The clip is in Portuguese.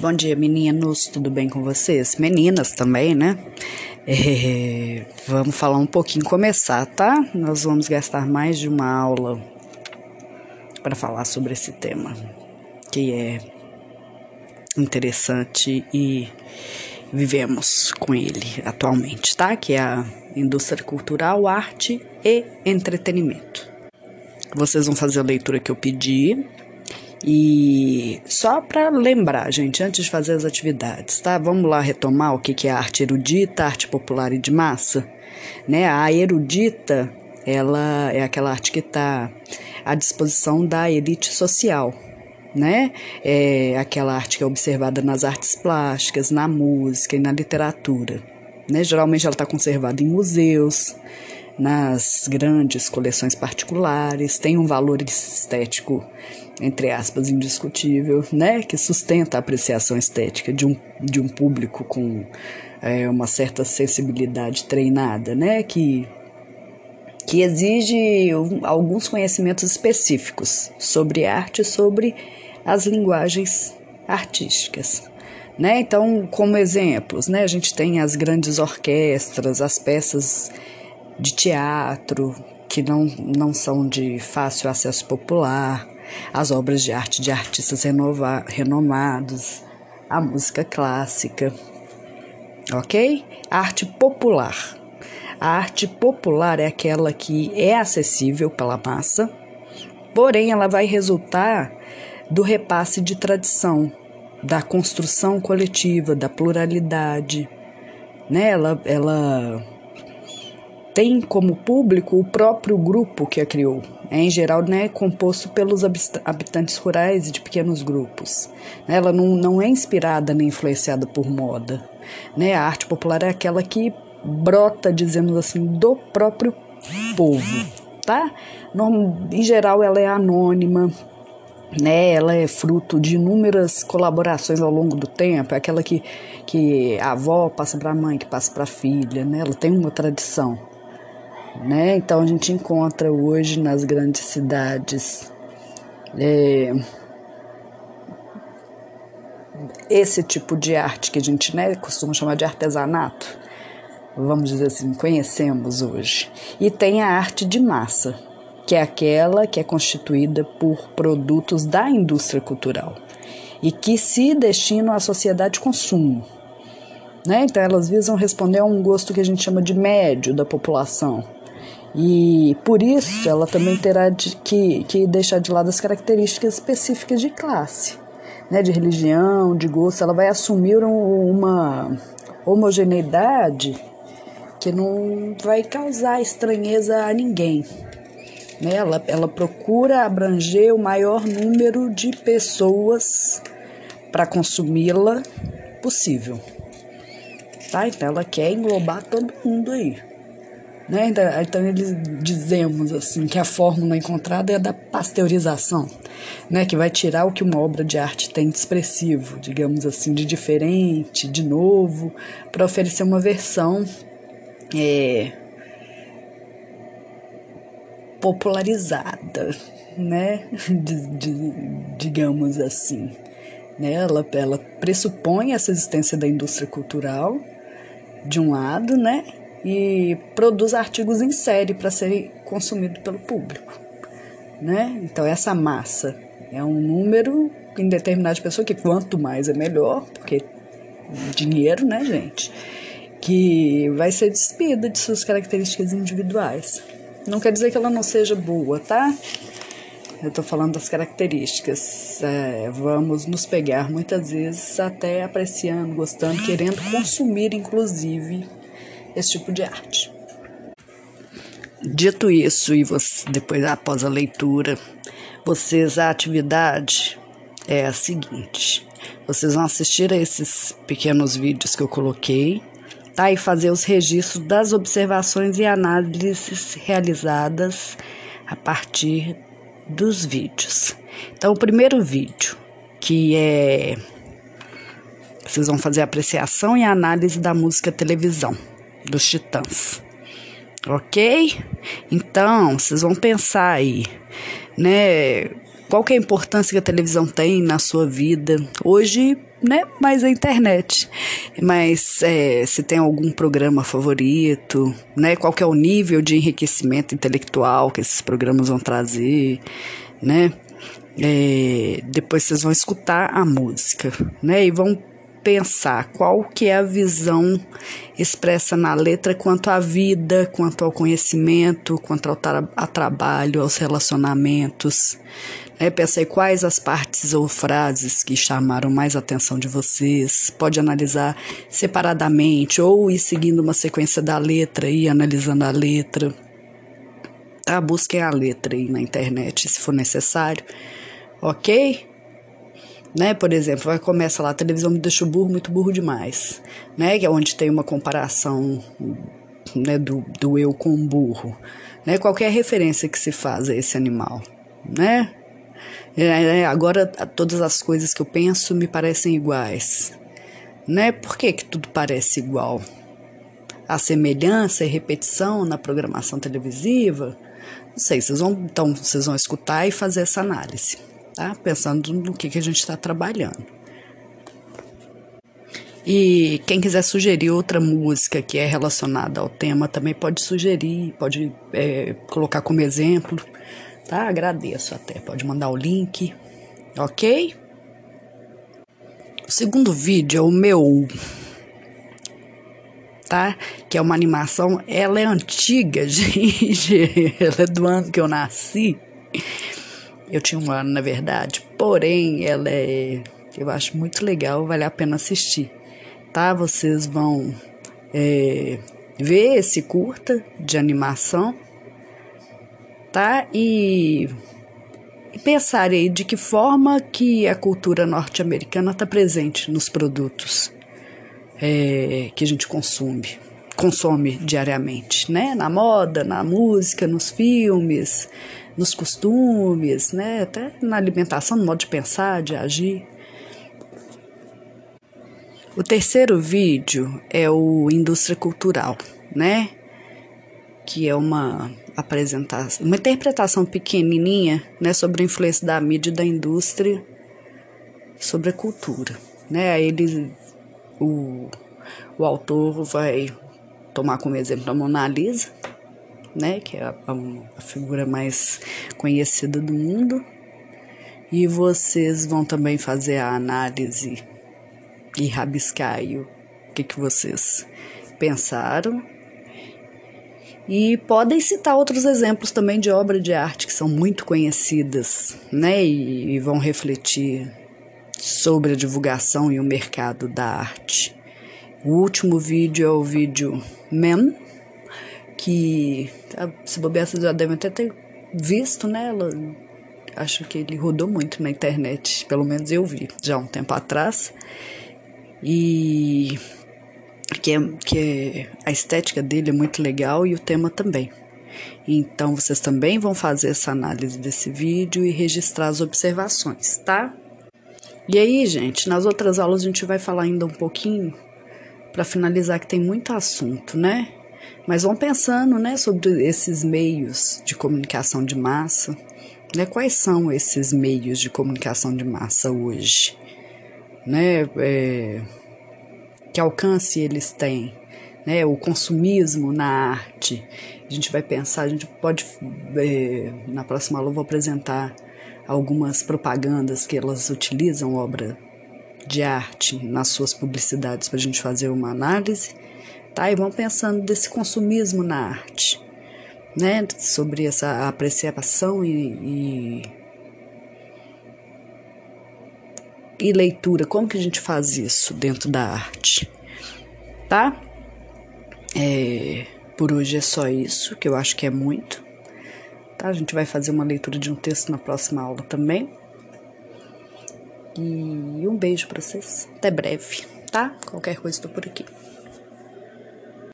Bom dia, meninos, tudo bem com vocês? Meninas também, né? É, vamos falar um pouquinho, começar, tá? Nós vamos gastar mais de uma aula para falar sobre esse tema, que é interessante e vivemos com ele atualmente, tá? Que é a indústria cultural, arte e entretenimento. Vocês vão fazer a leitura que eu pedi. E só para lembrar, gente, antes de fazer as atividades, tá? Vamos lá retomar o que, que é arte erudita, arte popular e de massa, né? A erudita, ela é aquela arte que está à disposição da elite social, né? É aquela arte que é observada nas artes plásticas, na música e na literatura, né? Geralmente ela está conservada em museus, nas grandes coleções particulares, tem um valor estético, entre aspas, indiscutível, né? Que sustenta a apreciação estética de um, de um público com é, uma certa sensibilidade treinada, né? Que, que exige alguns conhecimentos específicos sobre arte, sobre as linguagens artísticas. Né? Então, como exemplos, né, a gente tem as grandes orquestras, as peças de teatro, que não, não são de fácil acesso popular, as obras de arte de artistas renova, renomados, a música clássica, ok? A arte popular. A arte popular é aquela que é acessível pela massa, porém ela vai resultar do repasse de tradição, da construção coletiva, da pluralidade. Né? Ela, ela tem como público o próprio grupo que a criou. É, em geral, né, composto pelos habitantes rurais e de pequenos grupos. Ela não, não é inspirada nem influenciada por moda. Né? A arte popular é aquela que brota, dizemos assim, do próprio povo. Tá? em geral, ela é anônima, né, ela é fruto de inúmeras colaborações ao longo do tempo, é aquela que, que a avó passa para a mãe, que passa para a filha, né, ela tem uma tradição né? Então a gente encontra hoje nas grandes cidades é, esse tipo de arte que a gente né, costuma chamar de artesanato, vamos dizer assim, conhecemos hoje. E tem a arte de massa, que é aquela que é constituída por produtos da indústria cultural e que se destinam à sociedade de consumo. Né? Então, elas visam responder a um gosto que a gente chama de médio da população e por isso ela também terá de, que, que deixar de lado as características específicas de classe, né, de religião, de gosto. Ela vai assumir um, uma homogeneidade que não vai causar estranheza a ninguém. Né? Ela, ela procura abranger o maior número de pessoas para consumi-la possível. Tá? Então ela quer englobar todo mundo aí. Né? Então eles dizemos assim que a fórmula encontrada é a da pasteurização, né? que vai tirar o que uma obra de arte tem de expressivo, digamos assim, de diferente, de novo, para oferecer uma versão é, popularizada, né? De, de, digamos assim. Né? Ela, ela pressupõe essa existência da indústria cultural, de um lado, né? E produz artigos em série para serem consumidos pelo público. Né? Então, essa massa é um número em determinada pessoa, que quanto mais é melhor, porque dinheiro, né, gente? Que vai ser despida de suas características individuais. Não quer dizer que ela não seja boa, tá? Eu estou falando das características. É, vamos nos pegar muitas vezes até apreciando, gostando, querendo consumir, inclusive, esse tipo de arte. Dito isso, e você, depois após a leitura, vocês a atividade é a seguinte: vocês vão assistir a esses pequenos vídeos que eu coloquei, tá? E fazer os registros das observações e análises realizadas a partir dos vídeos. Então, o primeiro vídeo, que é vocês vão fazer apreciação e análise da música televisão dos Titãs. Ok? Então, vocês vão pensar aí, né? qual que é a importância que a televisão tem na sua vida? Hoje, né, mais a internet. Mas é, se tem algum programa favorito, né? Qual que é o nível de enriquecimento intelectual que esses programas vão trazer, né? É, depois vocês vão escutar a música, né? E vão pensar qual que é a visão expressa na letra quanto à vida, quanto ao conhecimento, quanto ao tra a trabalho, aos relacionamentos. É, pensei quais as partes ou frases que chamaram mais atenção de vocês. Pode analisar separadamente ou ir seguindo uma sequência da letra e analisando a letra. Tá? Busquem a letra aí na internet se for necessário. Ok? Né? Por exemplo, vai começa lá, a televisão me deixa burro, muito burro demais, né? Que é onde tem uma comparação, né, do, do eu com o burro, né? Qualquer referência que se faz a esse animal, né? É, é, agora todas as coisas que eu penso me parecem iguais, né? Por que que tudo parece igual? A semelhança e repetição na programação televisiva? Não sei, vocês vão então vocês vão escutar e fazer essa análise tá? Pensando no que, que a gente está trabalhando. E quem quiser sugerir outra música que é relacionada ao tema também pode sugerir, pode é, colocar como exemplo, tá? Agradeço até, pode mandar o link, ok? O segundo vídeo é o meu, tá? Que é uma animação, ela é antiga, gente, ela é do ano que eu nasci. Eu tinha um ano, na verdade. Porém, ela é. Eu acho muito legal, vale a pena assistir. Tá? Vocês vão é, ver esse curta de animação, tá? E, e pensar aí de que forma que a cultura norte-americana está presente nos produtos é, que a gente consome, consome diariamente, né? Na moda, na música, nos filmes, nos costumes, né? Até na alimentação, no modo de pensar, de agir. O terceiro vídeo é o Indústria Cultural, né? Que é uma apresentação, uma interpretação pequenininha, né, sobre a influência da mídia e da indústria sobre a cultura, né? Aí ele o, o autor vai tomar como exemplo a Mona Lisa, né, que é a, a figura mais conhecida do mundo. E vocês vão também fazer a análise e rabiscar o que, que vocês pensaram. E podem citar outros exemplos também de obra de arte que são muito conhecidas, né? E, e vão refletir sobre a divulgação e o mercado da arte. O último vídeo é o vídeo MEM, que se bobear vocês já devem até ter visto, né? Ela, acho que ele rodou muito na internet, pelo menos eu vi já um tempo atrás. E que, é, que é, a estética dele é muito legal e o tema também. Então vocês também vão fazer essa análise desse vídeo e registrar as observações, tá? E aí, gente, nas outras aulas a gente vai falar ainda um pouquinho para finalizar que tem muito assunto, né? Mas vão pensando, né, sobre esses meios de comunicação de massa, né? Quais são esses meios de comunicação de massa hoje, né? É, que alcance eles têm, né? O consumismo na arte. A gente vai pensar, a gente pode é, na próxima aula eu vou apresentar algumas propagandas que elas utilizam obra de arte nas suas publicidades para a gente fazer uma análise tá? E vão pensando desse consumismo na arte, né? Sobre essa apreciação e, e, e leitura. Como que a gente faz isso dentro da arte, tá? É, por hoje é só isso, que eu acho que é muito. Tá? A gente vai fazer uma leitura de um texto na próxima aula também. E um beijo para vocês. Até breve, tá? Qualquer coisa estou por aqui.